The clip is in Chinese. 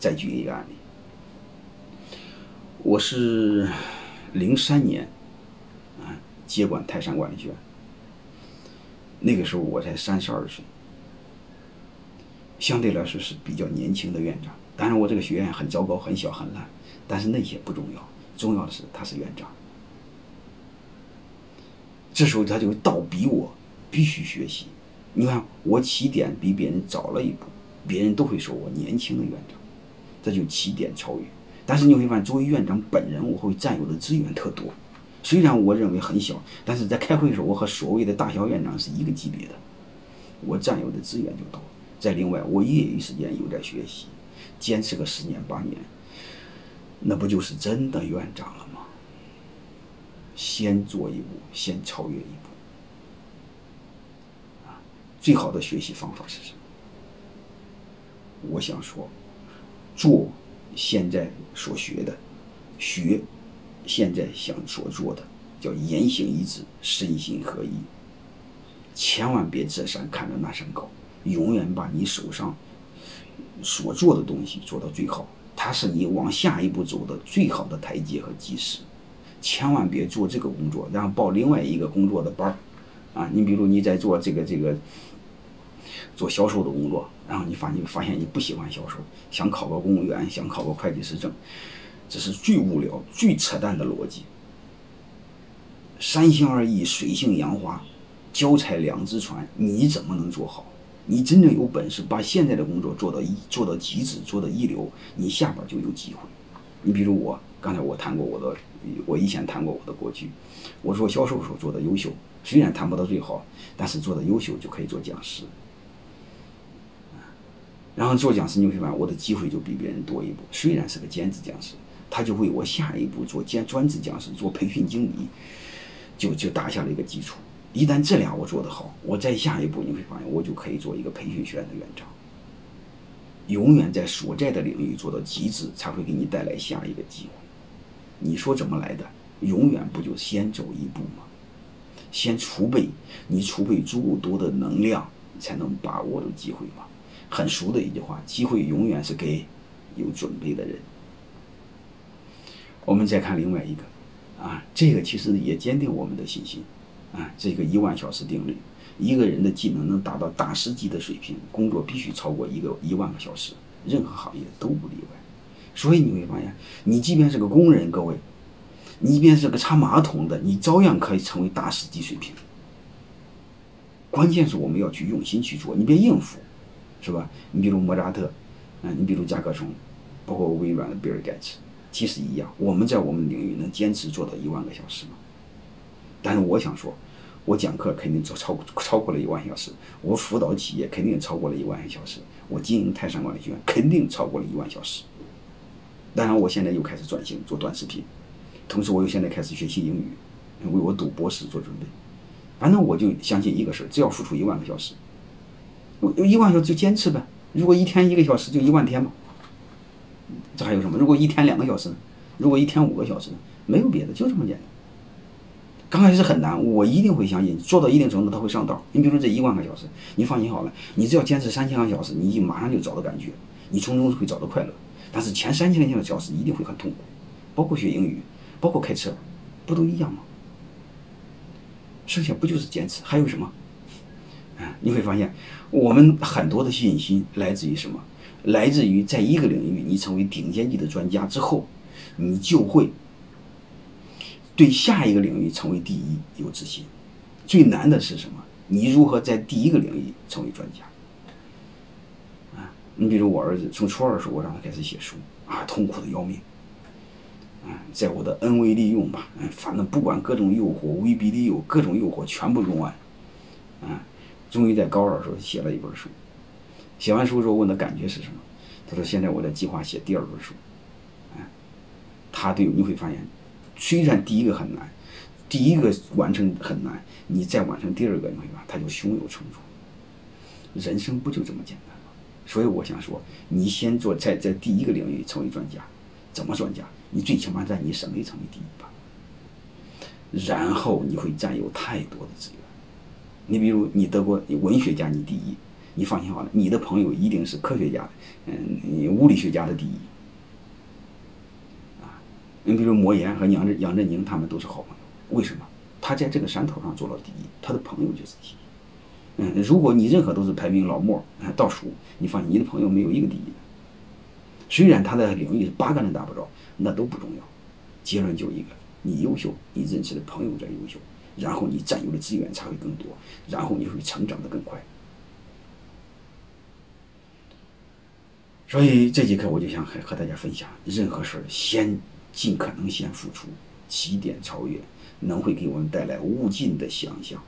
再举一个案例，我是零三年啊接管泰山管理学院，那个时候我才三十二岁，相对来说是比较年轻的院长。当然我这个学院很糟糕、很小、很烂，但是那些不重要，重要的是他是院长。这时候他就倒逼我必须学习。你看我起点比别人早了一步，别人都会说我年轻的院长，这就起点超越。但是你会发现，作为院长本人，我会占有的资源特多。虽然我认为很小，但是在开会的时候，我和所谓的大小院长是一个级别的，我占有的资源就多。再另外，我业余时间又在学习，坚持个十年八年，那不就是真的院长了吗？先做一步，先超越一步。最好的学习方法是什么？我想说，做现在所学的，学现在想所做的，叫言行一致，身心合一。千万别这山看着那山高，永远把你手上所做的东西做到最好，它是你往下一步走的最好的台阶和基石。千万别做这个工作，然后报另外一个工作的班儿。啊，你比如你在做这个这个。做销售的工作，然后你发你发现你不喜欢销售，想考个公务员，想考个会计师证，这是最无聊、最扯淡的逻辑。三心二意、水性杨花、脚踩两只船，你怎么能做好？你真正有本事把现在的工作做到一做到极致、做到一流，你下边就有机会。你比如我，刚才我谈过我的，我以前谈过我的过去，我做销售时候做的优秀，虽然谈不到最好，但是做的优秀就可以做讲师。然后做讲师，你会发现我的机会就比别人多一步。虽然是个兼职讲师，他就为我下一步做兼专职讲师、做培训经理，就就打下了一个基础。一旦这俩我做得好，我再下一步你会发现，我就可以做一个培训学院的院长。永远在所在的领域做到极致，才会给你带来下一个机会。你说怎么来的？永远不就先走一步吗？先储备，你储备足够多的能量，才能把握住机会吗？很熟的一句话：机会永远是给有准备的人。我们再看另外一个，啊，这个其实也坚定我们的信心，啊，这个一万小时定律，一个人的技能能达到大师级的水平，工作必须超过一个一万个小时，任何行业都不例外。所以你会发现，你即便是个工人，各位，你即便是个擦马桶的，你照样可以成为大师级水平。关键是我们要去用心去做，你别应付。是吧？你比如莫扎特，嗯，你比如甲壳虫，包括微软的比尔盖茨，其实一样。我们在我们领域能坚持做到一万个小时吗？但是我想说，我讲课肯定超超超过了一万小时，我辅导企业肯定超过了一万小时，我经营泰山管理学院肯定超过了一万小时。当然，我现在又开始转型做短视频，同时我又现在开始学习英语，为我读博士做准备。反正我就相信一个事儿，只要付出一万个小时。有一万小时就坚持呗。如果一天一个小时，就一万天嘛。这还有什么？如果一天两个小时，如果一天五个小时，没有别的，就这么简单。刚开始很难，我一定会相信，做到一定程度，他会上道。你比如说这一万个小时，你放心好了，你只要坚持三千个小时，你马上就找到感觉，你从中会找到快乐。但是前三千个小时一定会很痛苦，包括学英语，包括开车，不都一样吗？剩下不就是坚持？还有什么？你会发现，我们很多的信心来自于什么？来自于在一个领域你成为顶尖级的专家之后，你就会对下一个领域成为第一有自信。最难的是什么？你如何在第一个领域成为专家？啊，你比如我儿子从初二的时候，我让他开始写书，啊，痛苦的要命。啊，在我的恩威利用吧，反正不管各种诱惑，威逼利诱，各种诱惑全部用完，终于在高二的时候写了一本书，写完书之后问他感觉是什么？他说：“现在我在计划写第二本书。”哎，他对你会发现，虽然第一个很难，第一个完成很难，你再完成第二个，你会发现他就胸有成竹。人生不就这么简单吗？所以我想说，你先做在在第一个领域成为专家，怎么专家？你最起码在你省内成为第一吧，然后你会占有太多的资源。你比如你德国你文学家，你第一；你放心好了，你的朋友一定是科学家，嗯，你物理学家的第一。啊，你比如莫言和杨振杨振宁他们都是好朋友，为什么？他在这个山头上做到第一，他的朋友就是第一。嗯，如果你任何都是排名老末倒数，你放心，你的朋友没有一个第一。虽然他的领域八个人打不着，那都不重要。结论就一个：你优秀，你认识的朋友在优秀，然后你占有的资源才会更多，然后你会成长的更快。所以这节课我就想和和大家分享：任何事先尽可能先付出，起点超越，能会给我们带来无尽的想象。